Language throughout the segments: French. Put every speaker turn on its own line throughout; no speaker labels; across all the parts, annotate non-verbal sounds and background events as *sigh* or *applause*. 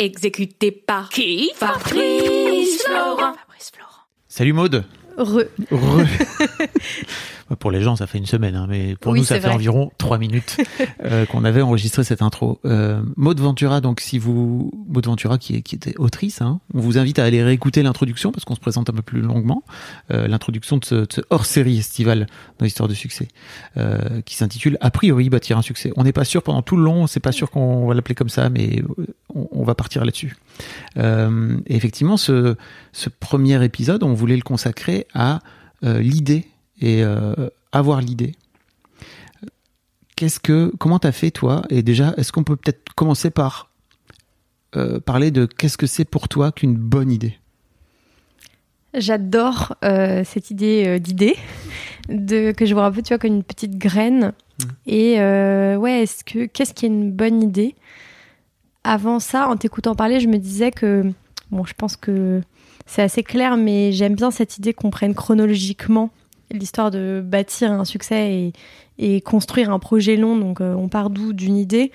Exécuté par qui? Fabrice Florent. Fabrice Florent.
Salut Maude.
Re.
Re. *laughs* pour les gens, ça fait une semaine, hein, mais pour
Oui,
nous, ça fait
vrai.
environ trois minutes euh, *laughs* qu'on avait enregistré cette intro. Euh, Ventura, donc si vous, Maude Ventura qui, est, qui était autrice, hein, on vous invite à aller réécouter l'introduction parce qu'on se présente un peu plus longuement. Euh, l'introduction de ce, ce hors-série estival dans l'histoire de succès, euh, qui s'intitule A priori bâtir un succès. On n'est pas sûr pendant tout le long, c'est pas sûr qu'on va l'appeler comme ça, mais euh, on, on va partir là-dessus. Euh, et effectivement, ce, ce premier épisode, on voulait le consacrer à euh, l'idée et euh, avoir l'idée. Qu'est-ce que, comment t'as fait toi? Et déjà, est-ce qu'on peut peut-être commencer par parler de qu'est-ce que c'est pour toi qu'une bonne idée?
J'adore euh, cette idée euh, d'idée, de que je vois un peu, tu vois, comme une petite graine. Et euh, ouais, est-ce que qu'est-ce qui est une bonne idée? Avant ça, en t'écoutant parler, je me disais que bon, je pense que c'est assez clair, mais j'aime bien cette idée qu'on prenne chronologiquement l'histoire de bâtir un succès et, et construire un projet long. Donc, euh, on part d'où? D'une idée.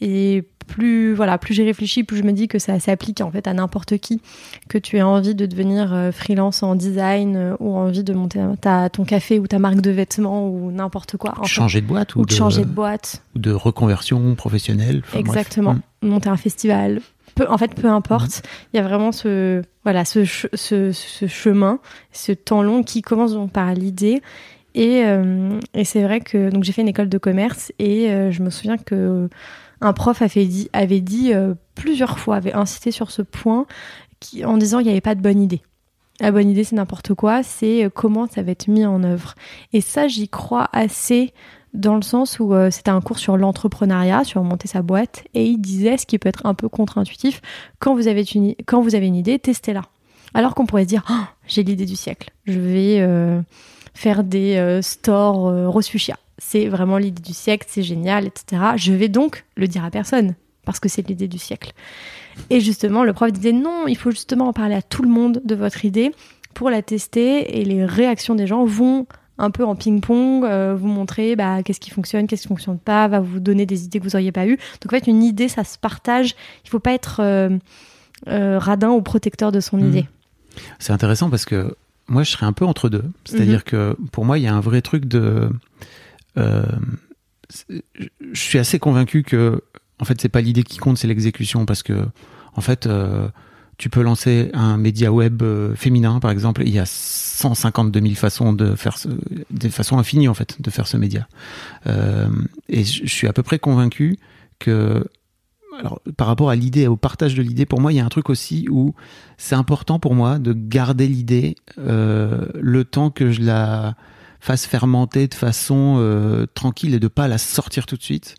Et plus voilà, plus j'ai réfléchi, plus je me dis que ça s'applique en fait à n'importe qui, que tu aies envie de devenir euh, freelance en design euh, ou envie de monter ta, ton café ou ta marque de vêtements ou n'importe quoi. Fait.
Changer de boîte ou,
ou de changer de boîte.
ou de reconversion professionnelle enfin.
Exactement.
Mm.
Monter un festival. Peu, en fait, peu importe. Il y a vraiment ce, voilà, ce, ce, ce chemin, ce temps long qui commence donc par l'idée. Et, euh, et c'est vrai que donc j'ai fait une école de commerce et euh, je me souviens que un prof avait dit, avait dit euh, plusieurs fois, avait insisté sur ce point qui, en disant qu'il n'y avait pas de bonne idée. La bonne idée, c'est n'importe quoi, c'est comment ça va être mis en œuvre. Et ça, j'y crois assez dans le sens où euh, c'était un cours sur l'entrepreneuriat, sur monter sa boîte, et il disait, ce qui peut être un peu contre-intuitif, quand vous avez une, quand idée, testez-la. Alors qu'on pourrait se dire, Ah, j'ai l'idée du siècle, je vais euh, faire des euh, stores Rose Fuchsia. C'est vraiment l'idée du siècle, c'est génial, etc. Je vais donc le dire à personne, parce que c'est l'idée du siècle. Et justement, le prof disait, non, il faut justement en parler à tout le monde de votre idée pour la tester, et les réactions des gens vont un peu en ping-pong, euh, vous montrer bah, qu'est-ce qui fonctionne, qu'est-ce qui fonctionne pas, va vous donner des idées que vous n'auriez pas eues. Donc en fait, une idée, ça se partage. Il faut pas être euh, euh, radin ou protecteur de son
Mhm.
idée.
C'est intéressant parce que moi, je serais un peu entre deux. C'est-à-dire
Mhm.
que pour moi, il y a un vrai truc de. je suis assez convaincu que, en fait, c'est pas l'idée qui compte, c'est l'exécution. Parce que, en fait, tu peux lancer un média web euh, féminin, par exemple, il y a 152 000 façons de faire, ce, des façons infinies, en fait, de faire ce média. Euh, et je suis à peu près convaincu que alors, par rapport à l'idée, au partage de l'idée, pour moi, il y a un truc aussi où c'est important pour moi de garder l'idée euh, le temps que je la fasse fermenter de façon euh, tranquille et de pas la sortir tout de suite.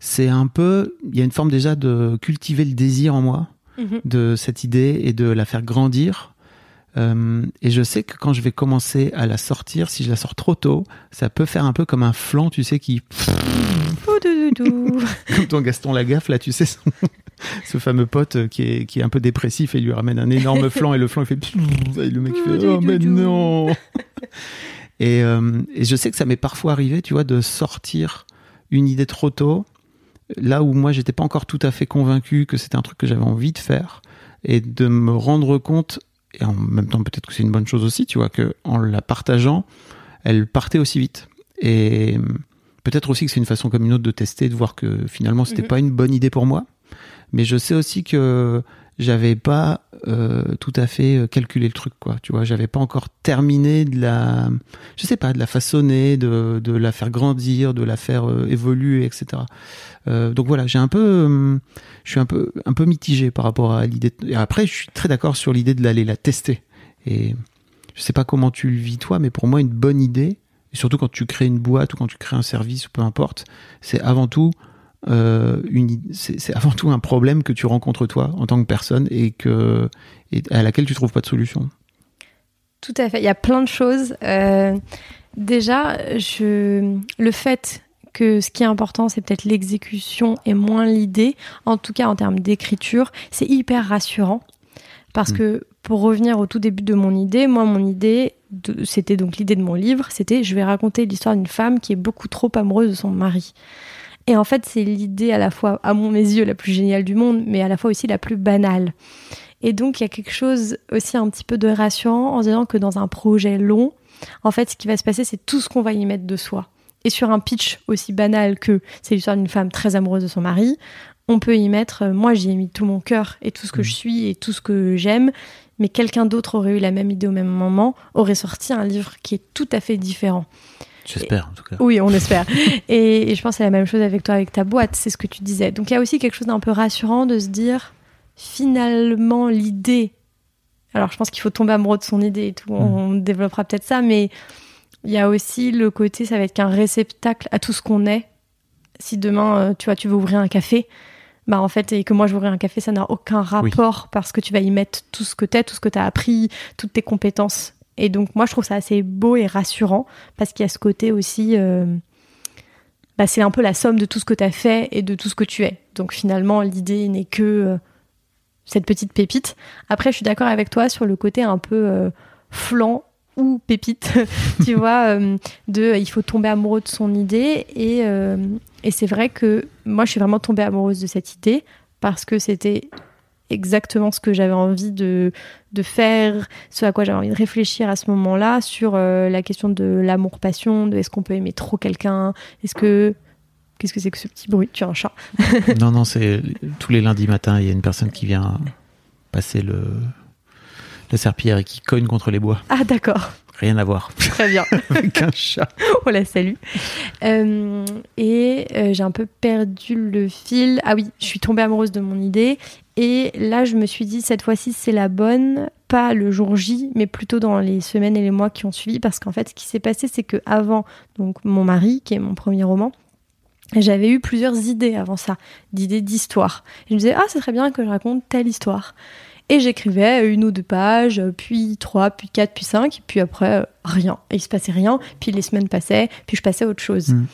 C'est un peu, il y a une forme déjà de cultiver le désir en moi de cette idée et de la faire grandir. Euh, et je sais que quand je vais commencer à la sortir, si je la sors trop tôt, ça peut faire un peu comme un flanc, tu sais, qui *laughs* comme ton Gaston Lagaffe, là, tu sais, son- *laughs* ce fameux pote qui est, qui est un peu dépressif et il lui ramène un énorme flanc et le flanc il fait. Et le mec il fait Oh, mais non *laughs* et, euh, et je sais que ça m'est parfois arrivé, tu vois, de sortir une idée trop tôt, là où moi j'étais pas encore tout à fait convaincu que c'était un truc que j'avais envie de faire et de me rendre compte, et en même temps peut-être que c'est une bonne chose aussi, tu vois, que en la partageant, elle partait aussi vite. Et peut-être aussi que c'est une façon comme une autre de tester, de voir que finalement c'était
Mhm.
pas une bonne idée pour moi. Mais je sais aussi que j'avais pas euh, tout à fait euh, calculé le truc, quoi. Tu vois, j'avais pas encore terminé de la, je sais pas, de la façonner, de, de la faire grandir, de la faire euh, évoluer, etc. Euh, donc voilà, j'ai un peu, euh, je suis un peu, un peu mitigé par rapport à l'idée. Et après, je suis très d'accord sur l'idée de l'aller la tester. Et je sais pas comment tu le vis toi, mais pour moi, une bonne idée, et surtout quand tu crées une boîte ou quand tu crées un service ou peu importe, c'est avant tout euh, c'est avant tout un problème que tu rencontres toi en tant que personne et que et à laquelle tu trouves pas de solution.
Tout à fait. Il y a plein de choses. Euh, déjà, je... le fait que ce qui est important, c'est peut-être l'exécution et moins l'idée, en tout cas en termes d'écriture, c'est hyper rassurant. Parce
Mm.
que pour revenir au tout début de mon idée, moi, mon idée, c'était donc l'idée de mon livre, c'était je vais raconter l'histoire d'une femme qui est beaucoup trop amoureuse de son mari. Et en fait, c'est l'idée à la fois, à mon mes yeux, la plus géniale du monde, mais à la fois aussi la plus banale. Et donc, il y a quelque chose aussi un petit peu de rassurant en disant que dans un projet long, en fait, ce qui va se passer, c'est tout ce qu'on va y mettre de soi. Et sur un pitch aussi banal que c'est l'histoire d'une femme très amoureuse de son mari, on peut y mettre, euh, moi j'y ai mis tout mon cœur et tout ce que je suis et tout ce que j'aime, mais quelqu'un d'autre aurait eu la même idée au même moment, aurait sorti un livre qui est tout à fait différent.
J'espère, en tout cas.
Oui, on espère. *laughs* et, je pense que c'est la même chose avec toi, avec ta boîte, c'est ce que tu disais. Donc il y a aussi quelque chose d'un peu rassurant de se dire, finalement, l'idée. Alors je pense qu'il faut tomber amoureux de son idée et tout, on mm. développera peut-être ça, mais il y a aussi le côté, ça va être qu'un réceptacle à tout ce qu'on est. Si demain, euh, tu vois, tu veux ouvrir un café, bah en fait, et que moi ouvrir un café, ça n'a aucun rapport parce que tu vas y mettre tout ce que tu es, tout ce que tu as appris, toutes tes compétences. Et donc, moi, je trouve ça assez beau et rassurant parce qu'il y a ce côté aussi. Euh, bah, c'est un peu la somme de tout ce que tu as fait et de tout ce que tu es. Donc, finalement, l'idée n'est que euh, cette petite pépite. Après, je suis d'accord avec toi sur le côté un peu flan ou pépite, *laughs* tu vois, euh, de il faut tomber amoureux de son idée. Et, euh, et c'est vrai que moi, je suis vraiment tombée amoureuse de cette idée parce que c'était exactement ce que j'avais envie de, de faire, ce à quoi j'avais envie de réfléchir à ce moment-là sur euh, la question de l'amour-passion, de est-ce qu'on peut aimer trop quelqu'un, est-ce que... Qu'est-ce que c'est que ce petit bruit Tu as un chat *laughs*
Non, non, c'est tous les lundis matins, il y a une personne qui vient passer le, la serpillière et qui cogne contre les bois.
Ah d'accord.
Rien à voir.
Très bien. *laughs*
Avec un chat.
On la salue. Euh, et euh, j'ai un peu perdu le fil. Ah oui, je suis tombée amoureuse de mon idée. Et là, je me suis dit, cette fois-ci, c'est la bonne. Pas le jour J, mais plutôt dans les semaines et les mois qui ont suivi. Parce qu'en fait, ce qui s'est passé, c'est que avant, donc mon mari, qui est mon premier roman, j'avais eu plusieurs idées avant ça, d'idées d'histoire. Je me disais, ah, c'est très bien que je raconte telle histoire. Et j'écrivais une ou deux pages, puis trois, puis quatre, puis cinq, puis après, rien. Et il se passait rien, puis les semaines passaient, puis je passais à autre chose. Mm.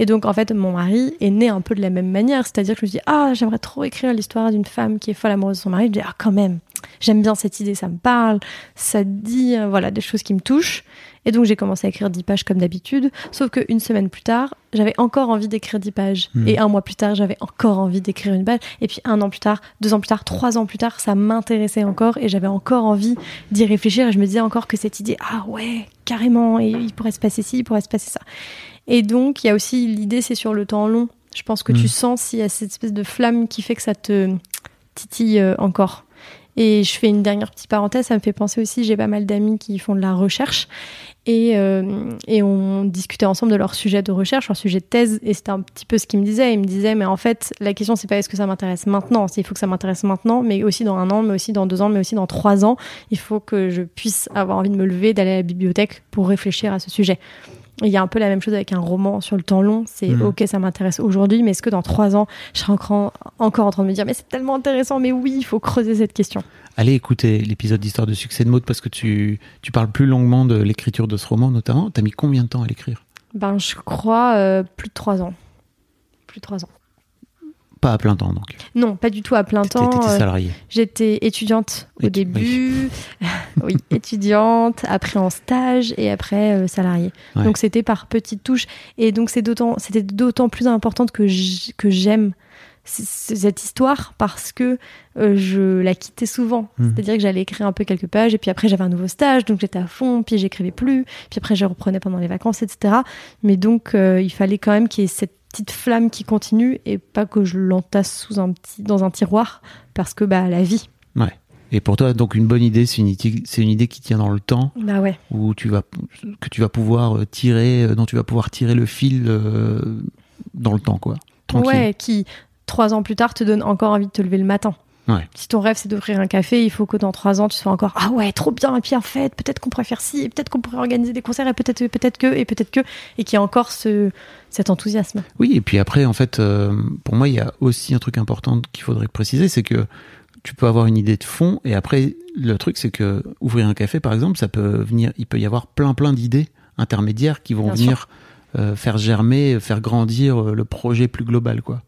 Et donc, en fait, mon mari est né un peu de la même manière. C'est-à-dire que je me dis, ah, j'aimerais trop écrire l'histoire d'une femme qui est folle amoureuse de son mari. Je dis, ah, quand même, j'aime bien cette idée, ça me parle, ça dit, euh, voilà, des choses qui me touchent. Et donc j'ai commencé à écrire 10 pages comme d'habitude, sauf qu'une semaine plus tard, j'avais encore envie d'écrire 10 pages. Hmm. Et un mois plus tard, j'avais encore envie d'écrire une page. Et puis un an plus tard, deux ans plus tard, trois ans plus tard, ça m'intéressait encore et j'avais encore envie d'y réfléchir. Et je me disais encore que cette idée, ah ouais, carrément, et il pourrait se passer ci, il pourrait se passer ça. Et donc il y a aussi l'idée, c'est sur le temps long. Je pense que tu hmm. sens s'il y a cette espèce de flamme qui fait que ça te titille euh, encore. Et je fais une dernière petite parenthèse, ça me fait penser aussi, j'ai pas mal d'amis qui font de la recherche et, euh, et, on discutait ensemble de leur sujet de recherche, leur sujet de thèse, et c'était un petit peu ce qu'ils me disaient. Ils me disaient, mais en fait, la question, c'est pas est-ce que ça m'intéresse maintenant, il faut que ça m'intéresse maintenant, mais aussi dans un an, mais aussi dans deux ans, mais aussi dans trois ans. Il faut que je puisse avoir envie de me lever, d'aller à la bibliothèque pour réfléchir à ce sujet. Il y a un peu la même chose avec un roman sur le temps long. C'est mm. ok, ça m'intéresse aujourd'hui, mais est-ce que dans trois ans, je serai encore, encore en train de me dire, mais c'est tellement intéressant, mais oui, il faut creuser cette question
allez écouter l'épisode d'Histoire de succès de mode parce que tu, tu parles plus longuement de l'écriture de ce roman notamment. T'as mis combien de temps à l'écrire?
Ben je crois euh, plus de trois ans. Plus de trois ans.
Pas à plein temps donc.
Non, pas du tout à plein temps.
T'étais euh, salariée.
J'étais étudiante au début. *laughs* Oui. étudiante, après en stage et après euh, salariée. Donc c'était par petites touches et donc c'est d'autant c'était d'autant plus importante que j'aime cette histoire parce que euh, je la quittais souvent. Hmm. C'est-à-dire que j'allais écrire un peu quelques pages et puis après j'avais un nouveau stage, donc j'étais à fond, puis j'écrivais plus, puis après je reprenais pendant les vacances, etc. Mais donc euh, il fallait quand même qu'il y ait cette petite flamme qui continue et pas que je l'entasse sous un petit, dans un tiroir parce que bah la vie.
Ouais. Et pour toi, donc une bonne idée, c'est une, idée, c'est une idée qui tient dans le temps,
bah ouais.
où tu vas, que tu vas pouvoir euh, tirer, dont tu vas pouvoir tirer le fil dans le temps, quoi.
Tranquille. Ouais, qui trois ans plus tard te donne encore envie de te lever le matin. Si ton rêve c'est d'ouvrir un café, il faut que dans trois ans tu sois encore ah ouais trop bien et puis en fait peut-être qu'on pourrait faire ci, peut-être qu'on pourrait organiser des concerts et peut-être peut-être que et peut-être que et qu'il y a encore ce cet enthousiasme.
Oui et puis après en fait euh, pour moi il y a aussi un truc important qu'il faudrait préciser c'est que tu peux avoir une idée de fond et après le truc c'est que ouvrir un café par exemple ça peut venir il peut y avoir plein plein d'idées intermédiaires qui vont venir euh, faire germer faire grandir euh, le projet plus global quoi.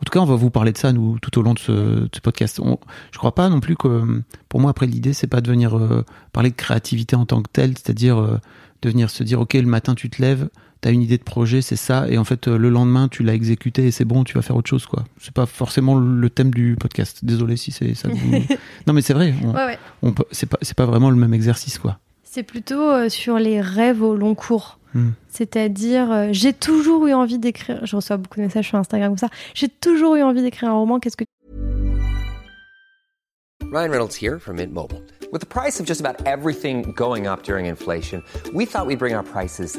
En tout cas, on va vous parler de ça nous tout au long de ce, podcast. On, je crois pas non plus que, pour moi, après l'idée, c'est pas de venir euh, parler de créativité en tant que telle, c'est-à-dire euh, de venir se dire, ok, le matin tu te lèves, t'as une idée de projet, c'est ça, et en fait, le lendemain, tu l'as exécuté et c'est bon, tu vas faire autre chose, quoi. C'est pas forcément le thème du podcast. Désolé si c'est ça. *laughs* non, mais c'est vrai. On,
Ouais, ouais.
on peut, c'est pas, c'est pas vraiment le même exercice, quoi.
C'est plutôt euh, sur les rêves au long cours.
Hmm.
C'est-à-dire, euh, j'ai toujours eu envie d'écrire. Je reçois beaucoup de messages sur Instagram comme ça. J'ai toujours eu envie d'écrire un roman. Qu'est-ce que
Ryan Reynolds here from Mint Mobile. With the price of just about everything going up during inflation, we thought we'd bring our prices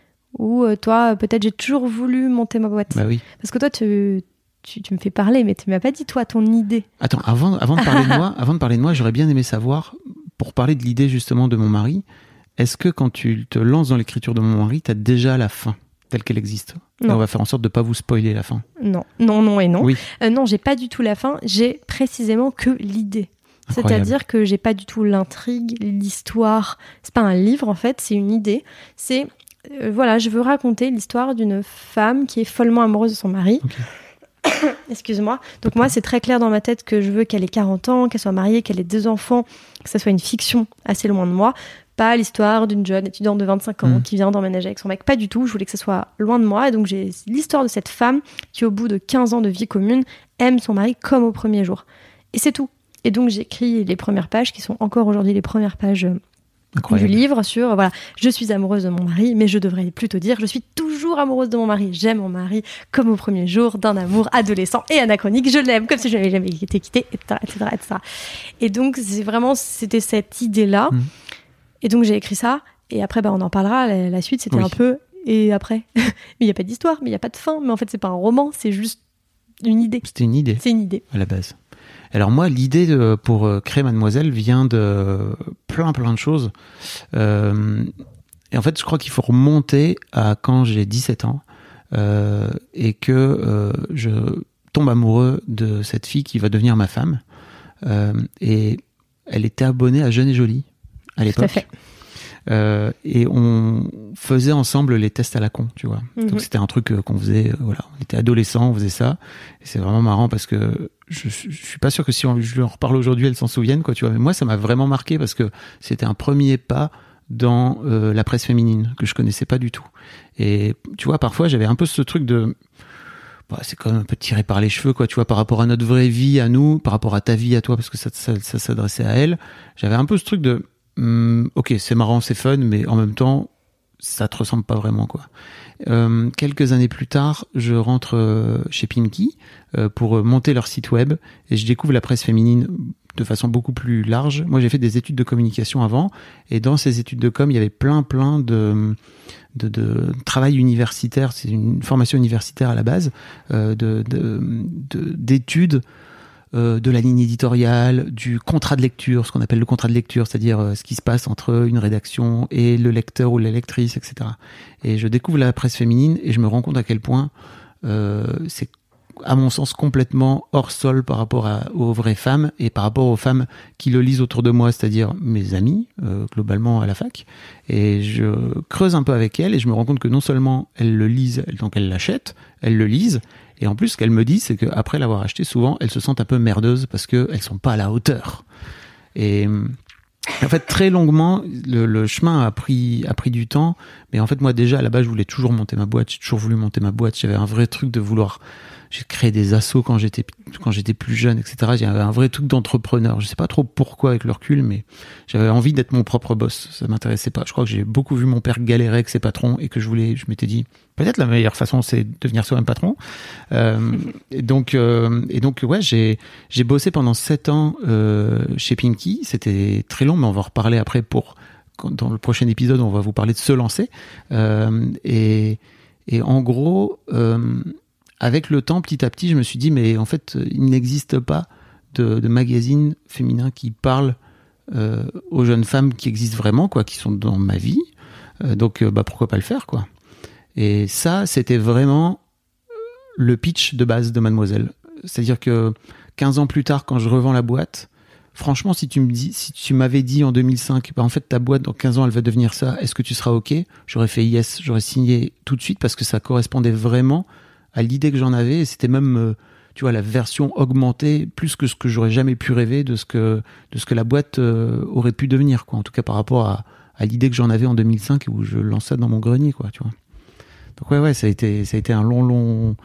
Ou euh, toi, euh, peut-être j'ai toujours voulu monter ma boîte.
Bah oui.
Parce que toi, tu, tu, tu me fais parler, mais tu m'as pas dit toi ton idée.
Attends, avant, avant de parler de moi, avant de parler de moi, j'aurais bien aimé savoir, pour parler de l'idée justement de mon mari, est-ce que quand tu te lances dans l'écriture de mon mari, tu as déjà la fin telle qu'elle existe?
Non.
on va faire en sorte de pas vous spoiler la fin.
Non, non, non et non.
Oui.
Euh, non, j'ai pas du tout la fin. J'ai précisément que l'idée. C'est-à-dire que j'ai pas du tout l'intrigue, l'histoire. C'est pas un livre en fait, c'est une idée. C'est euh, voilà, je veux raconter l'histoire d'une femme qui est follement amoureuse de son mari. *coughs* Excuse-moi. Donc moi, c'est très clair dans ma tête que je veux qu'elle ait 40 ans, qu'elle soit mariée, qu'elle ait deux enfants, que ça soit une fiction assez loin de moi. Pas l'histoire d'une jeune étudiante de 25 ans
Mm.
qui vient d'emménager avec son mec. Pas du tout. Je voulais que ça soit loin de moi. Et donc j'ai l'histoire de cette femme qui, au bout de 15 ans de vie commune, aime son mari comme au premier jour. Et c'est tout. Et donc j'écris les premières pages qui sont encore aujourd'hui les premières pages euh,
Incroyable.
du livre sur voilà, je suis amoureuse de mon mari, mais je devrais plutôt dire je suis toujours amoureuse de mon mari. J'aime mon mari comme au premier jour d'un amour adolescent et anachronique. Je l'aime comme si je n'avais jamais été quittée, etc., etc., etc. Et donc c'est vraiment c'était cette idée là.
Mhm.
Et donc j'ai écrit ça. Et après bah on en parlera. La, la suite c'était
Oui.
un peu et après? *laughs* mais il y a pas d'histoire, mais il y a pas de fin. Mais en fait c'est pas un roman, c'est juste une idée.
C'était une idée
C'est une idée.
à la base. Alors moi, l'idée de- pour euh, créer Mademoiselle vient de plein plein de choses. Euh, et en fait, je crois qu'il faut remonter à quand j'ai 17 ans euh, et que euh, je tombe amoureux de cette fille qui va devenir ma femme. Et elle était abonnée à Jeune et Jolie à
Tout à
l'époque. Euh, et on faisait ensemble les tests à la con, tu vois.
Mhm.
Donc c'était un truc euh, qu'on faisait, euh, voilà, on était adolescents, on faisait ça. Et c'est vraiment marrant parce que je, je suis pas sûr que si on, je lui en reparle aujourd'hui, elle s'en souvienne, quoi, tu vois. Mais moi, ça m'a vraiment marqué parce que c'était un premier pas dans euh, la presse féminine que je connaissais pas du tout. Et tu vois, parfois, j'avais un peu ce truc de bah, c'est quand même un peu tiré par les cheveux, quoi, tu vois, par rapport à notre vraie vie, à nous, par rapport à ta vie, à toi, parce que ça, ça, ça s'adressait à elle. J'avais un peu ce truc de, hum, ok, c'est marrant, c'est fun, mais en même temps, ça te ressemble pas vraiment, quoi. Euh, quelques années plus tard, je rentre euh, chez Pinky euh, pour euh, monter leur site web et je découvre la presse féminine de façon beaucoup plus large. Moi, j'ai fait des études de communication avant et dans ces études de com, il y avait plein, plein de, de, de travail universitaire. C'est une formation universitaire à la base, de- d'études euh, de la ligne éditoriale, du contrat de lecture, ce qu'on appelle le contrat de lecture, c'est-à-dire euh, ce qui se passe entre une rédaction et le lecteur ou la lectrice, etc. Et je découvre la presse féminine et je me rends compte à quel point euh, c'est à mon sens complètement hors sol par rapport aux vraies femmes et par rapport aux femmes qui le lisent autour de moi, c'est-à-dire mes amis, euh, globalement à la fac. Et je creuse un peu avec elles et je me rends compte que non seulement elles le lisent, donc elles l'achètent, elles le lisent, et en plus ce qu'elles me disent, c'est qu'après l'avoir acheté, souvent elles se sentent un peu merdeuses parce qu'elles sont pas à la hauteur. Et en fait, très longuement, le, le chemin a pris, a pris du temps. Mais en fait, moi, déjà, à la base, je voulais toujours monter ma boîte. J'ai toujours voulu monter ma boîte. J'avais un vrai truc de vouloir. J'ai créé des assos quand j'étais, quand j'étais plus jeune, etc. J'avais un vrai truc d'entrepreneur. Je sais pas trop pourquoi avec le recul, mais j'avais envie d'être mon propre boss. Ça m'intéressait pas. Je crois que j'ai beaucoup vu mon père galérer avec ses patrons et que je voulais, je m'étais dit, peut-être la meilleure façon, c'est de devenir soi-même patron. Euh, et donc, euh, et donc, ouais, j'ai, j'ai bossé pendant sept ans euh, chez Pinky. C'était très long, mais on va en reparler après pour dans le prochain épisode, on va vous parler de se lancer. Euh, et, et en gros, euh, avec le temps, petit à petit, je me suis dit, mais en fait, il n'existe pas de, magazine féminin qui parle euh, aux jeunes femmes qui existent vraiment, quoi, qui sont dans ma vie. Euh, donc, euh, bah, pourquoi pas le faire, quoi. Et ça, c'était vraiment le pitch de base de Mademoiselle. C'est-à-dire que 15 ans plus tard, quand je revends la boîte, franchement, si tu me dis, si tu m'avais dit en 2005, bah, en fait, ta boîte dans 15 ans, elle va devenir ça, est-ce que tu seras OK? J'aurais fait yes, j'aurais signé tout de suite parce que ça correspondait vraiment à l'idée que j'en avais c'était même, euh, tu vois, la version augmentée plus que ce que j'aurais jamais pu rêver de ce que, de ce que la boîte euh, aurait pu devenir, quoi. En tout cas, par rapport à, l'idée que j'en avais en 2005 où je lançais dans mon grenier, quoi, tu vois. Donc ouais, ouais, ça a été, ça a été un long, long,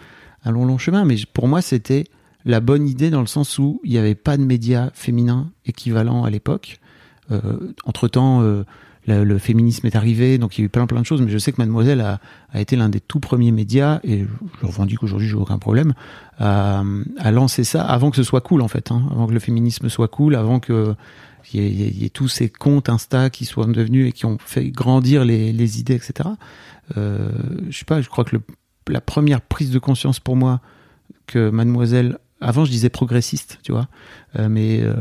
un long, long chemin. Mais pour moi, c'était la bonne idée dans le sens où il n'y avait pas de médias féminins équivalents à l'époque. Euh, entre temps, le, le, féminisme est arrivé, donc il y a eu plein, plein de choses. Mais je sais que Mademoiselle a, a été l'un des tout premiers médias, et je revendique aujourd'hui, j'ai aucun problème, à, à, lancer ça avant que ce soit cool, en fait, hein, avant que le féminisme soit cool, avant que il y, ait, y, ait tous ces comptes Insta qui soient devenus et qui ont fait grandir les, les idées, etc. Euh, je sais pas, je crois que le, la première prise de conscience pour moi que Mademoiselle, avant je disais progressiste, tu vois, euh, mais euh,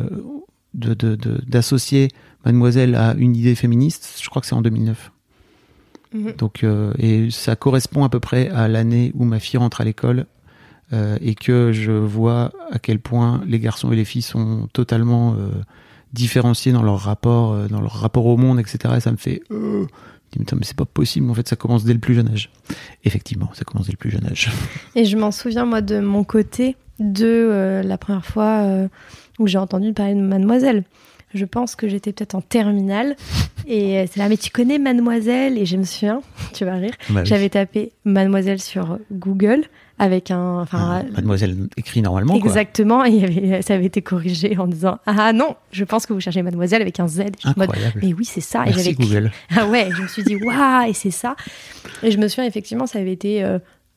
d'associer de, de, Mademoiselle à une idée féministe, je crois que c'est en 2009. Mmh. Donc, euh, et ça correspond à peu près à l'année où ma fille rentre à l'école euh, et que je vois à quel point les garçons et les filles sont totalement euh, différenciés dans leur rapport, dans leur rapport au monde, etc. Et ça me fait, euh, mais c'est pas possible. En fait, ça commence dès le plus jeune âge. Effectivement, ça commence dès le plus jeune âge.
Et je m'en souviens moi de mon côté de euh, la première fois euh, où j'ai entendu parler de Mademoiselle. Je pense que j'étais peut-être en terminale et c'est là, mais tu connais Mademoiselle? Et je me souviens, *laughs* tu vas rire, bah oui. j'avais tapé Mademoiselle sur Google avec un. Enfin,
ah, Mademoiselle écrit normalement.
Exactement, quoi. et y avait, ça avait été corrigé en disant Ah non, je pense que vous cherchez Mademoiselle avec un Z.
Incroyable.
Mode, mais oui, c'est ça.
Merci
et
Google. *laughs*
Ah ouais, je me suis dit Waouh, et c'est ça. Et je me souviens effectivement, ça avait été.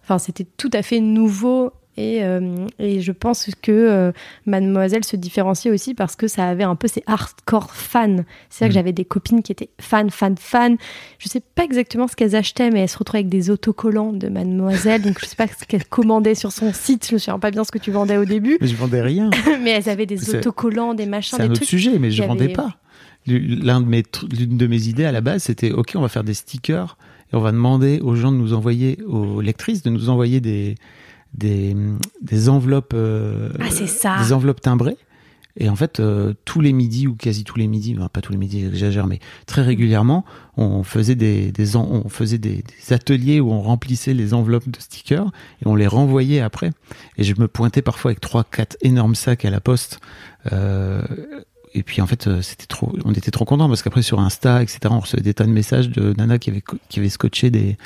Enfin, euh, c'était tout à fait nouveau et, euh, et, je pense que euh, Mademoiselle se différenciait aussi parce que ça avait un peu ces hardcore fans. C'est-à-dire mmh. que j'avais des copines qui étaient fans, fans, fans. Je sais pas exactement ce qu'elles achetaient, mais elles se retrouvaient avec des autocollants de Mademoiselle. donc je sais pas ce qu'elles commandaient sur son site. Je me souviens pas bien ce que tu vendais au début.
Mais je vendais rien. *laughs*
mais elles avaient des autocollants, des machins,
des
trucs.
C'est un autre sujet, mais je vendais avait... pas. L'un de mes, l'une de mes idées à la base, c'était OK, on va faire des stickers et on va demander aux gens de nous envoyer, aux lectrices, de nous envoyer des des, des enveloppes euh,
ah,
des enveloppes timbrées. Et en fait euh, tous les midis ou quasi tous les midis pas tous les midis j'exagère mais très régulièrement on faisait des, des on faisait des, des, ateliers où on remplissait les enveloppes de stickers et on les renvoyait après. Et je me pointais parfois avec trois quatre énormes sacs à la poste. Euh, et puis en fait c'était trop on était trop contents parce qu'après sur Insta etc on recevait des tas de messages de nana qui avaient qui avaient scotché des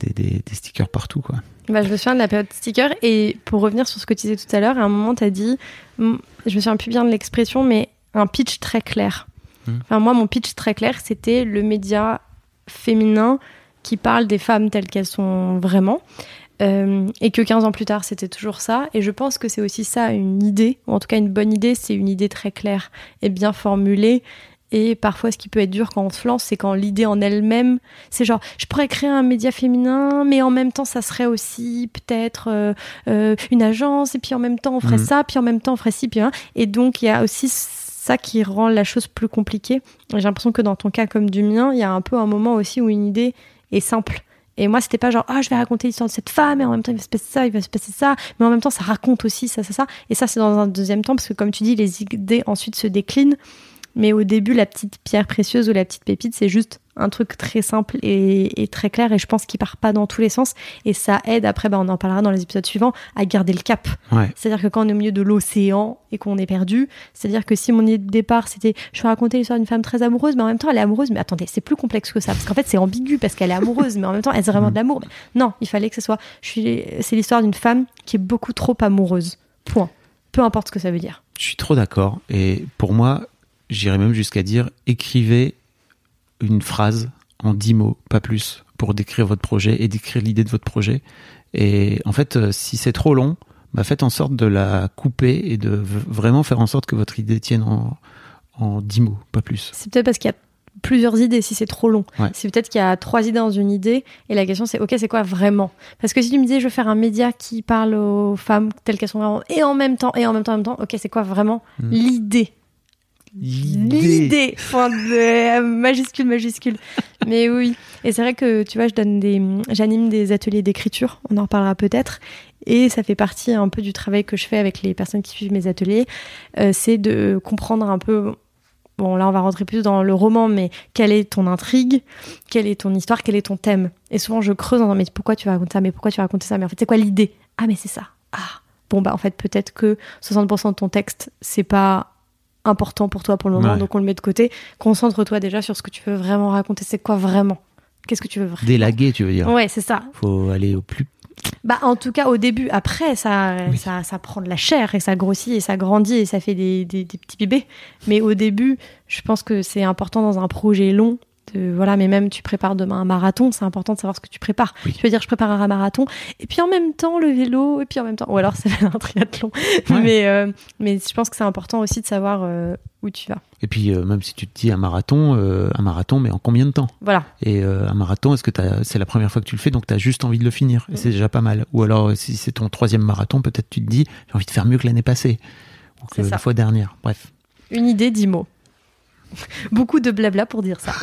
des, des, des stickers partout quoi
bah, je me souviens de la période sticker et pour revenir sur ce que tu disais tout à l'heure, à un moment tu as dit, je me souviens plus bien de l'expression, mais un pitch très clair. Mmh. Enfin, moi, mon pitch très clair, c'était le média féminin qui parle des femmes telles qu'elles sont vraiment. Euh, et que 15 ans plus tard, c'était toujours ça. Et je pense que c'est aussi ça, une idée, ou en tout cas une bonne idée, c'est une idée très claire et bien formulée et parfois, ce qui peut être dur quand on se lance, c'est quand l'idée en elle-même, c'est genre, je pourrais créer un média féminin, mais en même temps, ça serait aussi peut-être euh, euh, une agence, et puis en même temps, on ferait mmh. ça, puis en même temps, on ferait ci, puis hein. Et donc, il y a aussi ça qui rend la chose plus compliquée. J'ai l'impression que dans ton cas comme du mien, il y a un peu un moment aussi où une idée est simple. Et moi, c'était pas genre, ah, je vais raconter l'histoire de cette femme, et en même temps, il va se passer ça, il va se passer ça, mais en même temps, ça raconte aussi ça, ça, ça. Et ça, c'est dans un deuxième temps, parce que comme tu dis, les idées ensuite se déclinent. Mais au début, la petite pierre précieuse ou la petite pépite, c'est juste un truc très simple et, et très clair. Et je pense qu'il part pas dans tous les sens. Et ça aide, après, bah, on en parlera dans les épisodes suivants, à garder le cap.
Ouais.
C'est-à-dire que quand on est au milieu de l'océan et qu'on est perdu, c'est-à-dire que si mon idée de départ, c'était je vais raconter l'histoire d'une femme très amoureuse, mais en même temps, elle est amoureuse. Mais attendez, c'est plus complexe que ça. Parce qu'en fait, c'est ambigu parce qu'elle est amoureuse, mais en même temps, elle a vraiment de l'amour. Non, il fallait que ce soit. C'est l'histoire d'une femme qui est beaucoup trop amoureuse. Point. Peu importe ce que ça veut dire.
Je suis trop d'accord. Et pour moi, j'irais même jusqu'à dire écrivez une phrase en dix mots, pas plus, pour décrire votre projet et décrire l'idée de votre projet. Et en fait, si c'est trop long, bah faites en sorte de la couper et de vraiment faire en sorte que votre idée tienne en, en dix mots, pas plus.
C'est peut-être parce qu'il y a plusieurs idées si c'est trop long.
Ouais.
C'est peut-être qu'il y a trois idées dans une idée et la question c'est ok c'est quoi vraiment? Parce que si tu me disais je veux faire un média qui parle aux femmes telles qu'elles sont vraiment et en même temps et en même temps en même temps ok c'est quoi vraiment mmh. l'idée? L'idée, enfin, de- euh, majuscule, majuscule. *laughs* Mais oui, et c'est vrai que tu vois, je donne des, j'anime des ateliers d'écriture. On en reparlera peut-être. Et ça fait partie un peu du travail que je fais avec les personnes qui suivent mes ateliers. Euh, c'est de comprendre un peu. Bon, là, on va rentrer plus dans le roman, mais quelle est ton intrigue? Quelle est ton histoire? Quel est ton thème? Et souvent, je creuse en disant, mais pourquoi tu racontes ça? Mais pourquoi tu racontes ça? Mais en fait, c'est quoi l'idée? Ah, mais c'est ça. Ah, bon, bah, en fait, peut-être que 60% de ton texte, c'est pas important pour toi pour le moment,
Ouais.
donc on le met de côté. Concentre-toi déjà sur ce que tu veux vraiment raconter. C'est quoi vraiment? Qu'est-ce que tu veux vraiment?
Délaguer, tu veux dire.
Ouais, c'est ça.
Faut aller au plus.
Bah, en tout cas, au début, après, ça,
Oui.
ça, ça prend de la chair et ça grossit et ça grandit et ça fait des, des, des petits bébés. Mais au début, je pense que c'est important dans un projet long. De, voilà, mais même tu prépares demain un marathon, c'est important de savoir ce que tu prépares.
Oui.
Tu veux dire, je prépare un marathon et puis en même temps le vélo et puis en même temps, ou alors *laughs* c'est un triathlon.
Ouais.
Mais, euh, mais je pense que c'est important aussi de savoir euh, où tu vas.
Et puis, euh, même si tu te dis un marathon, un marathon, mais en combien de temps?
Voilà.
Et un marathon, est-ce que c'est la première fois que tu le fais, donc tu as juste envie de le finir Et c'est déjà pas mal. Ou alors, si c'est ton troisième marathon, peut-être tu te dis, j'ai envie de faire mieux que l'année passée. Ou que la fois dernière. Bref.
Une idée, dix mots. *laughs* Beaucoup de blabla pour dire ça. *laughs*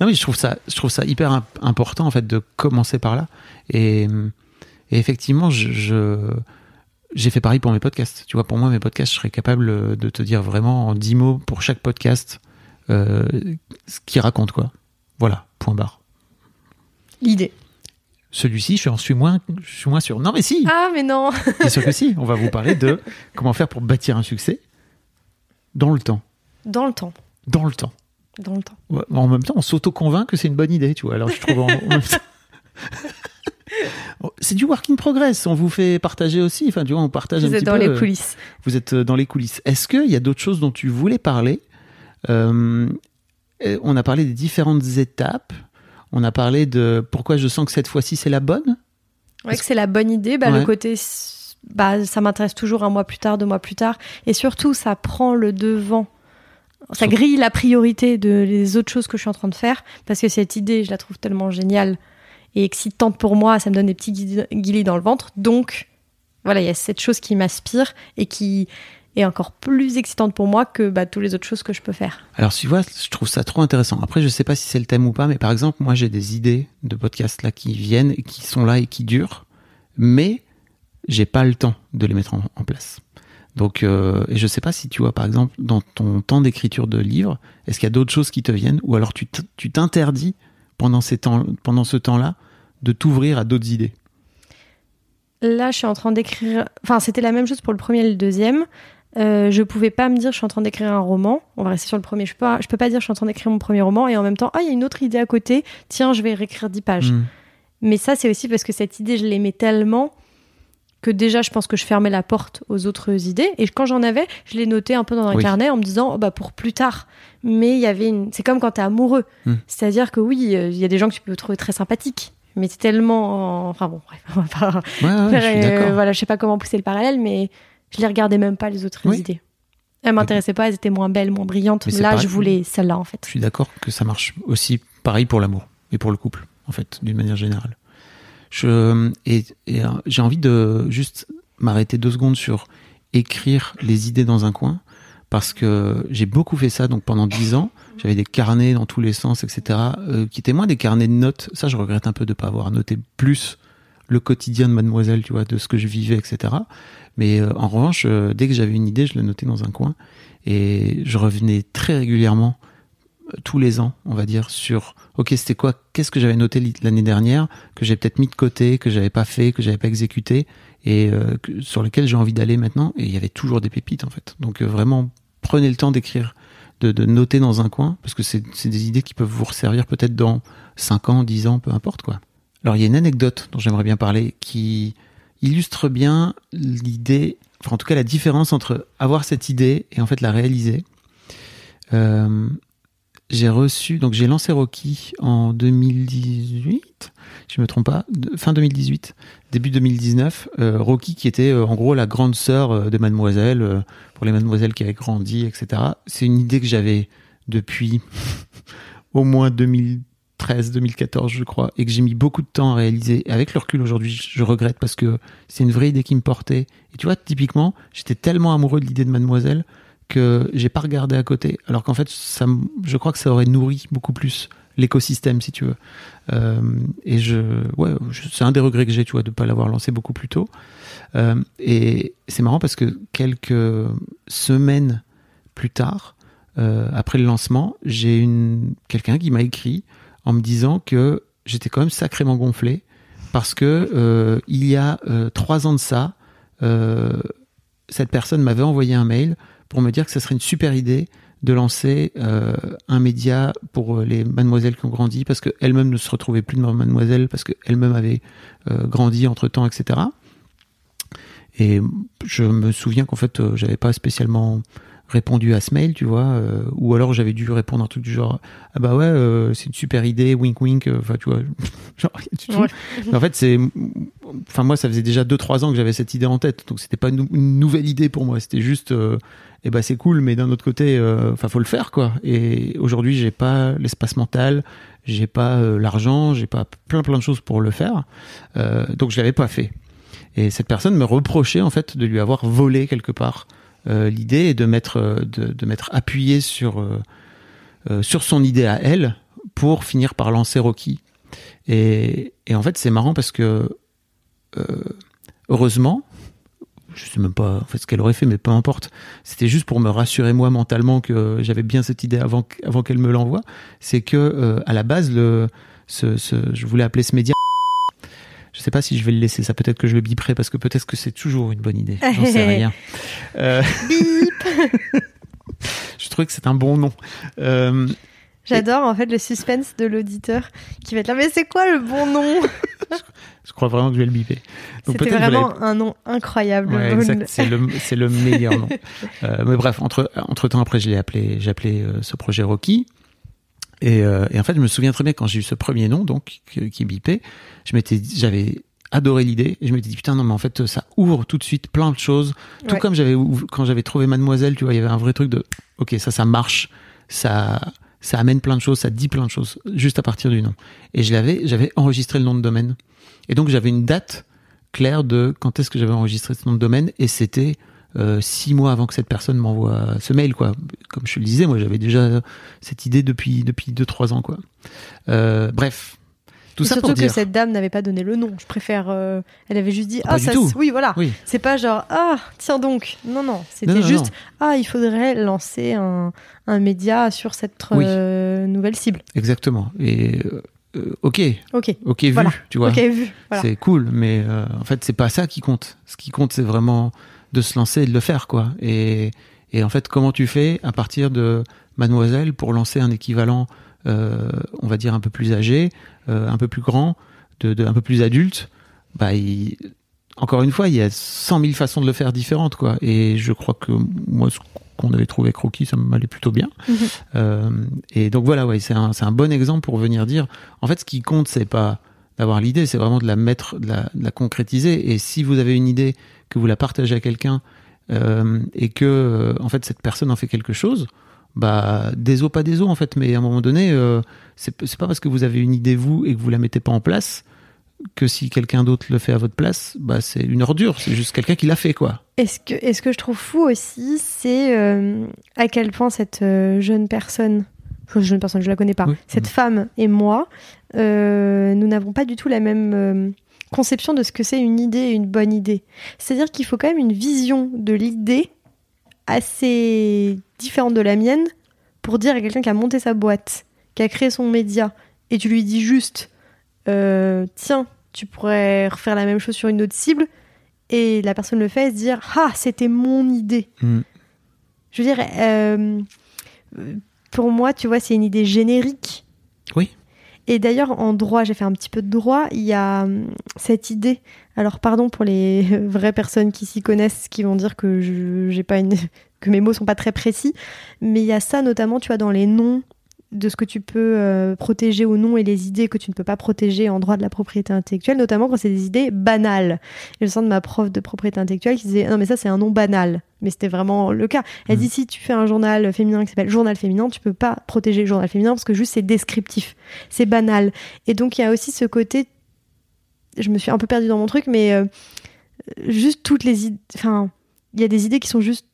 Non, mais je trouve ça, je trouve ça hyper imp- important, en fait, de commencer par là. Et, et effectivement, je, je- j'ai fait pareil pour mes podcasts. Tu vois, pour moi, mes podcasts, je serais capable de te dire vraiment en 10 mots pour chaque podcast euh, ce qu'ils racontent, quoi. Voilà, point barre.
L'idée.
Celui-ci, je suis moins, je suis moins sûr. Non, mais si,
Ah, mais non.
bien sûr que si. On va vous parler de comment faire pour bâtir un succès dans le temps.
Dans le temps.
Dans le temps.
Dans le temps.
Ouais, En même temps, on s'auto-convainc que c'est une bonne idée, tu vois. Alors, je trouve en, en même temps- *laughs* C'est du work in progress. On vous fait partager aussi. Enfin, tu vois, on partage un
Vous êtes
petit
dans
peu.
les
euh,
coulisses.
Vous êtes euh, dans les coulisses. Est-ce qu'il y a d'autres choses dont tu voulais parler? Euh, On a parlé des différentes étapes. On a parlé de pourquoi je sens que cette fois-ci c'est la bonne.
Ouais, que c'est la bonne idée. Bah,
Ouais.
Le côté, bah, ça m'intéresse toujours un mois plus tard, deux mois plus tard. Et surtout, ça prend le devant. Ça grille la priorité de les autres choses que je suis en train de faire. Parce que cette idée, je la trouve tellement géniale et excitante pour moi. Ça me donne des petits guillis dans le ventre. Donc, voilà, il y a cette chose qui m'aspire et qui est encore plus excitante pour moi que bah, toutes les autres choses que je peux faire.
Alors, tu vois, je trouve ça trop intéressant. Après, je sais pas si c'est le thème ou pas, mais par exemple, moi, j'ai des idées de podcasts là qui viennent, et qui sont là et qui durent, mais j'ai pas le temps de les mettre en, en place. Donc, euh, et je sais pas si tu vois, par exemple, dans ton temps d'écriture de livre, est-ce qu'il y a d'autres choses qui te viennent, ou alors tu t'interdis pendant ces temps, pendant ce temps-là, de t'ouvrir à d'autres idées?
Là, je suis en train d'écrire. Enfin, c'était la même chose pour le premier et le deuxième. Euh, je pouvais pas me dire je suis en train d'écrire un roman. On va rester sur le premier. Je peux pas, je peux pas dire je suis en train d'écrire mon premier roman et en même temps ah il y a une autre idée à côté. Tiens je vais réécrire 10 pages.
Hmm.
Mais ça c'est aussi parce que cette idée je l'aimais tellement que déjà je pense que je fermais la porte aux autres idées et quand j'en avais je les notais un peu dans un
Oui.
carnet en me disant oh, bah pour plus tard. Mais il y avait une. C'est comme quand t'es amoureux.
Hmm.
C'est-à-dire que oui euh, il y a des gens que tu peux trouver très sympathiques. Mais c'est tellement. Enfin bon bref on va pas
Ouais, ouais, je
faire, euh, voilà, je sais pas comment pousser le parallèle, mais je les regardais même pas les autres
Oui.
idées. Elles m'intéressaient pas, elles étaient moins belles, moins brillantes.
Mais
Là,
pareil.
je voulais celle-là en fait.
Je suis d'accord que ça marche aussi pareil pour l'amour et pour le couple, en fait, d'une manière générale. Je, et, et, euh, j'ai envie de juste m'arrêter deux secondes sur écrire les idées dans un coin, parce que j'ai beaucoup fait ça. Donc pendant dix ans, j'avais des carnets dans tous les sens, etc., euh, qui étaient moins des carnets de notes. Ça, je regrette un peu de pas avoir noté plus le quotidien de Mademoiselle, tu vois, de ce que je vivais, etc. Mais euh, en revanche, euh, dès que j'avais une idée, je le notais dans un coin. Et je revenais très régulièrement, tous les ans, on va dire, sur ok, c'était quoi, qu'est-ce que j'avais noté l'année dernière, que j'avais peut-être mis de côté, que j'avais pas fait, que j'avais pas exécuté, et euh, sur lequel j'ai envie d'aller maintenant. Et il y avait toujours des pépites, en fait. Donc euh, vraiment, prenez le temps d'écrire, de, noter dans un coin, parce que c'est c'est des idées qui peuvent vous resservir peut-être dans 5 ans, 10 ans, peu importe quoi. Alors il y a une anecdote dont j'aimerais bien parler qui illustre bien l'idée, enfin en tout cas la différence entre avoir cette idée et en fait la réaliser. Euh, j'ai reçu, donc j'ai lancé Rocky en 2018, si je me trompe pas, fin 2018, début 2019. Euh, Rocky qui était euh, en gros la grande sœur euh, de Mademoiselle, euh, pour les Mademoiselles qui avaient grandi, etc. C'est une idée que j'avais depuis *laughs* au moins 2013, 2014, je crois, et que j'ai mis beaucoup de temps à réaliser. Et avec le recul aujourd'hui, je regrette parce que c'est une vraie idée qui me portait. Et tu vois, typiquement, j'étais tellement amoureux de l'idée de Mademoiselle que j'ai pas regardé à côté. Alors qu'en fait, ça, je crois que ça aurait nourri beaucoup plus l'écosystème, si tu veux. Euh, et je, ouais, c'est un des regrets que j'ai, tu vois, de pas l'avoir lancé beaucoup plus tôt. Euh, et c'est marrant parce que quelques semaines plus tard, euh, après le lancement, j'ai une quelqu'un qui m'a écrit en me disant que j'étais quand même sacrément gonflé parce que il y a trois ans de ça, cette personne m'avait envoyé un mail pour me dire que ce serait une super idée de lancer euh, un média pour euh, les mademoiselles qui ont grandi parce qu'elles-mêmes ne se retrouvaient plus de mademoiselles parce qu'elles-mêmes avaient euh, grandi entre temps, etc. Et je me souviens qu'en fait, j'avais pas spécialement répondu à ce mail, tu vois, euh, ou alors j'avais dû répondre un truc du genre ah bah ouais, euh, c'est une super idée, wink wink, euh, enfin tu vois, *laughs* genre tout.
Ouais.
Mais en fait, c'est, enfin moi, ça faisait déjà 2-3 ans que j'avais cette idée en tête, donc c'était pas une, une nouvelle idée pour moi, c'était juste, euh, eh ben c'est cool, mais d'un autre côté, enfin faut le faire quoi. Et aujourd'hui, j'ai pas l'espace mental, j'ai pas l'argent, j'ai pas plein plein de choses pour le faire, donc je l'avais pas fait. Et cette personne me reprochait en fait de lui avoir volé quelque part l'idée et de mettre euh, de, de m'être appuyé sur euh, euh, sur son idée à elle pour finir par lancer Rocky. Et, et en fait, c'est marrant parce que euh, heureusement, je sais même pas en fait ce qu'elle aurait fait, mais peu importe. C'était juste pour me rassurer moi mentalement que j'avais bien cette idée avant avant qu'elle me l'envoie. C'est que euh, à la base, le je voulais appeler ce média. Je sais pas si je vais le laisser. Ça peut-être que je le biperai parce que peut-être que c'est toujours une bonne idée. J'en sais *laughs* rien. Euh, *laughs* je trouvais que c'est un bon nom. Euh,
J'adore en fait le suspense de l'auditeur qui va être là. Mais c'est quoi le bon nom? *laughs*
Je crois vraiment que je vais le biper.
C'était vraiment un nom incroyable.
Ouais,
Vous-
exact. C'est le, meilleur nom. Euh, mais bref, entre, entre temps après, appelé, j'ai appelé euh, ce projet Rocky. Et, euh, et en fait, je me souviens très bien quand j'ai eu ce premier nom, donc, qui, bipait, je m'étais j'avais adoré l'idée et je m'étais dit putain non mais en fait ça ouvre tout de suite plein de choses. Tout
Ouais.
comme j'avais quand j'avais trouvé Mademoiselle tu vois il y avait un vrai truc de ok ça ça marche ça ça amène plein de choses ça dit plein de choses juste à partir du nom. Et je l'avais j'avais enregistré le nom de domaine. Et donc j'avais une date claire de quand est-ce que j'avais enregistré ce nom de domaine et c'était euh, six mois avant que cette personne m'envoie ce mail quoi comme je te le disais moi j'avais déjà cette idée depuis depuis deux trois ans quoi euh, bref tout
Et
ça
surtout
pour
que
dire
cette dame n'avait pas donné le nom. Je préfère. euh, Elle avait juste dit ah
du
ça. Oui voilà.
oui
C'est pas genre ah tiens donc. Non non. C'était juste
non.
ah il faudrait lancer un, un média sur cette
Oui.
nouvelle cible.
exactement et euh, ok
Ok.
ok vu
Voilà.
tu vois
Ok vu. Voilà.
c'est cool mais euh, en fait c'est pas ça qui compte ce qui compte c'est vraiment de se lancer et de le faire quoi et et en fait comment tu fais à partir de Mademoiselle pour lancer un équivalent euh, on va dire un peu plus âgé euh, un peu plus grand de, de un peu plus adulte? Bah il- encore une fois il y a 100 000 façons de le faire différentes quoi et je crois que moi ce qu'on avait trouvé Croquis ça m'allait plutôt bien
Mhm.
euh, et donc voilà, ouais, c'est un, c'est un bon exemple pour venir dire, en fait, ce qui compte, c'est pas d'avoir l'idée, c'est vraiment de la mettre, de la, de la concrétiser. Et si vous avez une idée, que vous la partagez à quelqu'un, euh, et que, euh, en fait, cette personne en fait quelque chose, bah, des os, pas des os, en fait. Mais à un moment donné, euh, c'est pas parce que vous avez une idée, vous, et que vous la mettez pas en place, que si quelqu'un d'autre le fait à votre place, bah, c'est une ordure. C'est juste quelqu'un qui l'a fait, quoi.
Et ce que, et ce que je trouve fou aussi, c'est euh, à quel point cette jeune personne, jeune personne, je la connais pas,
Oui.
cette femme et moi, nous n'avons pas du tout la même conception de ce que c'est une idée et une bonne idée. C'est-à-dire qu'il faut quand même une vision de l'idée assez différente de la mienne pour dire à quelqu'un qui a monté sa boîte, qui a créé son média, et tu lui dis juste, euh, tiens, tu pourrais refaire la même chose sur une autre cible, et la personne le fait et se dire, ah, c'était mon idée.
Mm.
Je veux dire, euh, pour moi, tu vois, c'est une idée générique.
Oui.
Et d'ailleurs, en droit, j'ai fait un petit peu de droit, il y a hum, cette idée. Alors, pardon pour les *laughs* vraies personnes qui s'y connaissent, qui vont dire que pas *laughs* que mes mots sont pas très précis, mais il y a ça notamment, tu vois, dans les noms de ce que tu peux euh, protéger ou non et les idées que tu ne peux pas protéger en droit de la propriété intellectuelle, notamment quand c'est des idées banales. Et je sens de ma prof de propriété intellectuelle qui disait non mais ça c'est un nom banal, mais c'était vraiment le cas. Elle
Mhm.
dit si tu fais un journal féminin qui s'appelle Journal féminin, tu peux pas protéger le journal féminin parce que juste c'est descriptif, c'est banal. Et donc il y a aussi ce côté, je me suis un peu perdue dans mon truc, mais euh, juste toutes les idées, enfin il y a des idées qui sont juste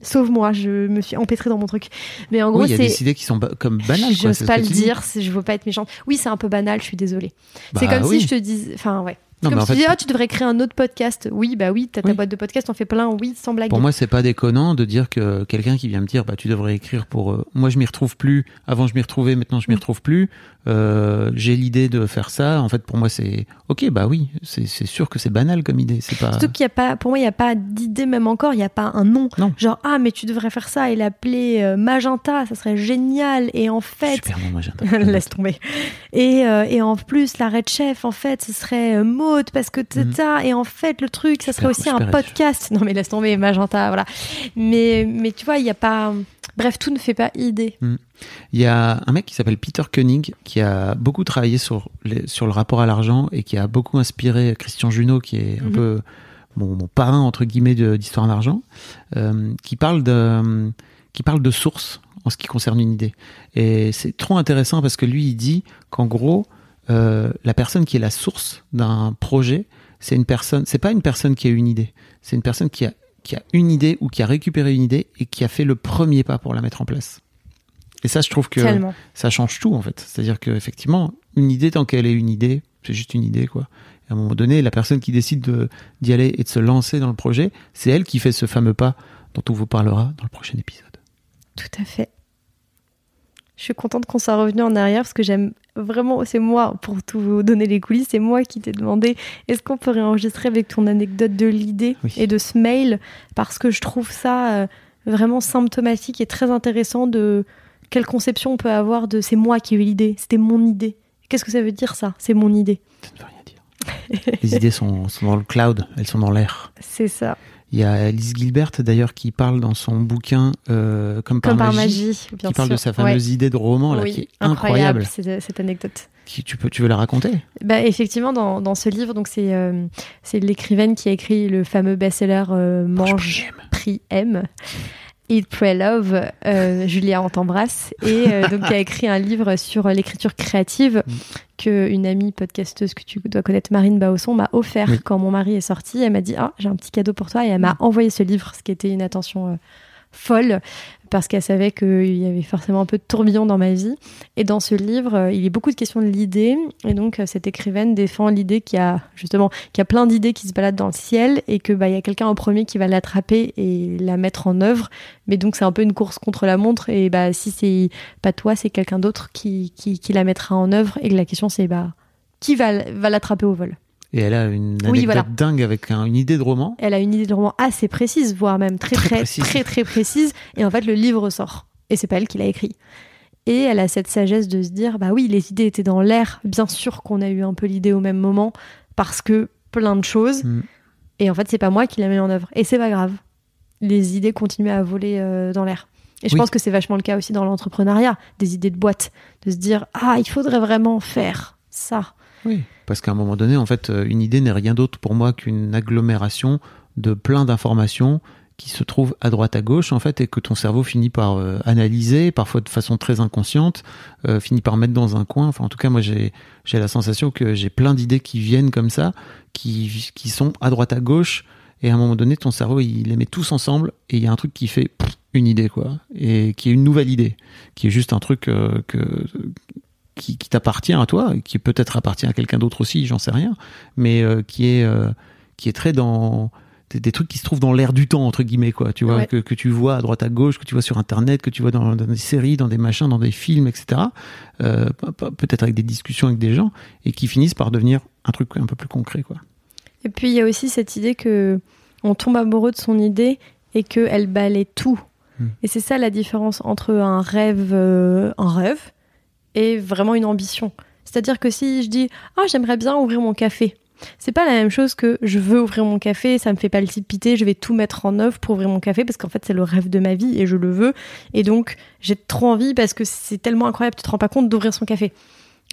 Sauve moi, je me suis empêtrée dans mon truc. Mais en gros,
oui, il y a
c'est
des idées qui sont ba- comme banales.
J'ose
c'est
pas le
dis.
dire, c'est- je veux pas être méchante. Oui, c'est un peu banal, je suis désolée. c'est
Bah
comme
oui.
si je te disais. Enfin, ouais.
Non,
comme si tu disais, ah, tu devrais créer un autre podcast. Oui, bah oui, t'as ta boîte de podcast, on fait plein, oui, sans blague.
Pour moi, c'est pas déconnant de dire que quelqu'un qui vient me dire, bah, tu devrais écrire pour. euh, moi, je m'y retrouve plus. Avant, je m'y retrouvais. Maintenant, je m'y
Mm.
retrouve plus. Euh, J'ai l'idée de faire ça. En fait, pour moi, c'est ok. Bah oui, c'est sûr que c'est banal comme idée. C'est pas.
Surtout qu'il y a pas, pour moi, il n'y a pas d'idée, même encore, il n'y a pas un nom.
Non.
Genre, ah, mais tu devrais faire ça et l'appeler euh, Magenta, ça serait génial. Et en fait,
Super bon magenta. *laughs*
laisse tomber. Et, euh, et en plus, la Red Chef, en fait, ce serait Maud, parce que tata. Et en fait, le truc, ça serait
Super-
aussi un
super
podcast. Non, mais laisse tomber, Magenta, voilà. Mais, mais tu vois, il n'y a pas. Bref, tout ne fait pas idée.
Il y a un mec qui s'appelle Peter Koenig qui a beaucoup travaillé sur, les, sur le rapport à l'argent et qui a beaucoup inspiré Christian Junot, qui est un
Mhm.
peu mon, mon parrain entre guillemets de- d'histoire d'argent, euh, qui parle de qui parle de source en ce qui concerne une idée. Et c'est trop intéressant parce que lui il dit qu'en gros euh, la personne qui est la source d'un projet, c'est une personne, c'est pas une personne qui a une idée, c'est une personne qui a qui a une idée ou qui a récupéré une idée et qui a fait le premier pas pour la mettre en place. Et ça, je trouve que
Tellement.
ça change tout en fait. C'est-à-dire que effectivement, une idée tant qu'elle est une idée, c'est juste une idée quoi. Et à un moment donné, la personne qui décide de- d'y aller et de se lancer dans le projet, c'est elle qui fait ce fameux pas dont on vous parlera dans le prochain épisode.
Tout à fait. Je suis contente qu'on soit revenu en arrière parce que j'aime vraiment, c'est moi, pour tout vous donner les coulisses, c'est moi qui t'ai demandé est-ce qu'on peut réenregistrer avec ton anecdote de l'idée
Oui.
et de ce mail? Parce que je trouve ça euh, vraiment symptomatique et très intéressant de quelle conception on peut avoir de c'est moi qui ai eu l'idée, c'était mon idée. Qu'est-ce que ça veut dire ça C'est mon idée?
Ça ne veut rien dire. Les idées sont, sont dans le cloud, elles sont dans l'air.
C'est ça.
Il y a Alice Gilbert d'ailleurs qui parle dans son bouquin euh, Comme par
Comme par
magie,
magie, bien
qui parle de sa fameuse
Ouais.
idée de roman là,
Oui,
qui est incroyable.
cette, cette anecdote.
Qui, tu, peux, tu veux la raconter?
Bah, effectivement, dans, dans ce livre, donc c'est euh, c'est l'écrivaine qui a écrit le fameux best-seller euh, Mange, Prix M. Eat, Pray, Love, euh, Julia, on t'embrasse, et euh, donc qui a écrit un livre sur l'écriture créative
Mm.
que une amie podcasteuse que tu dois connaître, Marine Bausson, m'a offert
Oui.
quand mon mari est sorti. Elle m'a dit ah j'ai un petit cadeau pour toi et elle m'a envoyé ce livre, ce qui était une attention euh, folle parce qu'elle savait qu'il y avait forcément un peu de tourbillon dans ma vie. Et dans ce livre, euh, il y a beaucoup de questions de l'idée. Et donc, euh, cette écrivaine défend l'idée qu'il y a, justement, qu'il y a plein d'idées qui se baladent dans le ciel et que, bah, y a quelqu'un au premier qui va l'attraper et la mettre en œuvre. Mais donc, c'est un peu une course contre la montre. Et, bah, si c'est pas toi, c'est quelqu'un d'autre qui, qui, la mettra en œuvre. Et la question, c'est, bah, qui va, va l'attraper au vol?
Et elle a une anecdote
Oui, voilà.
dingue avec un- une idée de roman.
Elle a une idée de roman assez précise, voire même très,
Très
très,
précise.
très, très précise. Et en fait, le livre sort. Et c'est pas elle qui l'a écrit. Et elle a cette sagesse de se dire, bah oui, les idées étaient dans l'air. Bien sûr qu'on a eu un peu l'idée au même moment parce que plein de choses.
Mm.
Et en fait, c'est pas moi qui la mis en œuvre. Et c'est pas grave. Les idées continuent à voler euh, dans l'air. Et je
Oui.
pense que c'est vachement le cas aussi dans l'entrepreneuriat, des idées de boîte, de se dire, ah, il faudrait vraiment faire ça.
Oui. Parce qu'à un moment donné, en fait, euh, une idée n'est rien d'autre pour moi qu'une agglomération de plein d'informations qui se trouvent à droite à gauche, en fait, et que ton cerveau finit par euh, analyser, parfois de façon très inconsciente, euh, finit par mettre dans un coin. Enfin, en tout cas, moi, j'ai la sensation que j'ai plein d'idées qui viennent comme ça, qui, sont à droite à gauche, et à un moment donné, ton cerveau, il les met tous ensemble, et il y a un truc qui fait une idée, quoi, et qui est une nouvelle idée, qui est juste un truc que qui, qui t'appartient à toi, qui peut-être appartient à quelqu'un d'autre aussi, j'en sais rien, mais euh, qui est euh, qui est très dans des, des trucs qui se trouvent dans l'air du temps entre guillemets quoi, tu vois
Ouais.
que, que tu vois à droite à gauche, que tu vois sur internet, que tu vois dans, dans des séries, dans des machins, dans des films, etc. Euh, pe- pe- peut-être avec des discussions avec des gens et qui finissent par devenir un truc un peu plus concret quoi.
Et puis il y a aussi cette idée que on tombe amoureux de son idée et qu'elle balaie tout.
Hmm.
Et c'est ça la différence entre un rêve, un rêve et vraiment une ambition. C'est-à-dire que si je dis ah j'aimerais bien ouvrir mon café, c'est pas la même chose que je veux ouvrir mon café, ça me fait palpiter, je vais tout mettre en œuvre pour ouvrir mon café parce qu'en fait c'est le rêve de ma vie et je le veux. Et donc j'ai trop envie parce que c'est tellement incroyable, tu te rends pas compte d'ouvrir son café.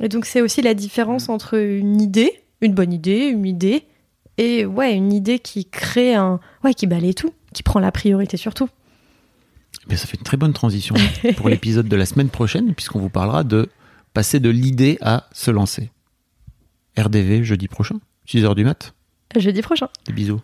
Et donc c'est aussi la différence entre une idée, une bonne idée, une idée et ouais, une idée qui crée un. Ouais, qui balaye tout, qui prend la priorité sur tout.
Mais ça fait une très bonne transition pour *laughs* l'épisode de la semaine prochaine puisqu'on vous parlera de passer de l'idée à se lancer. RDV jeudi prochain, 6h du mat.
Jeudi prochain.
Des bisous.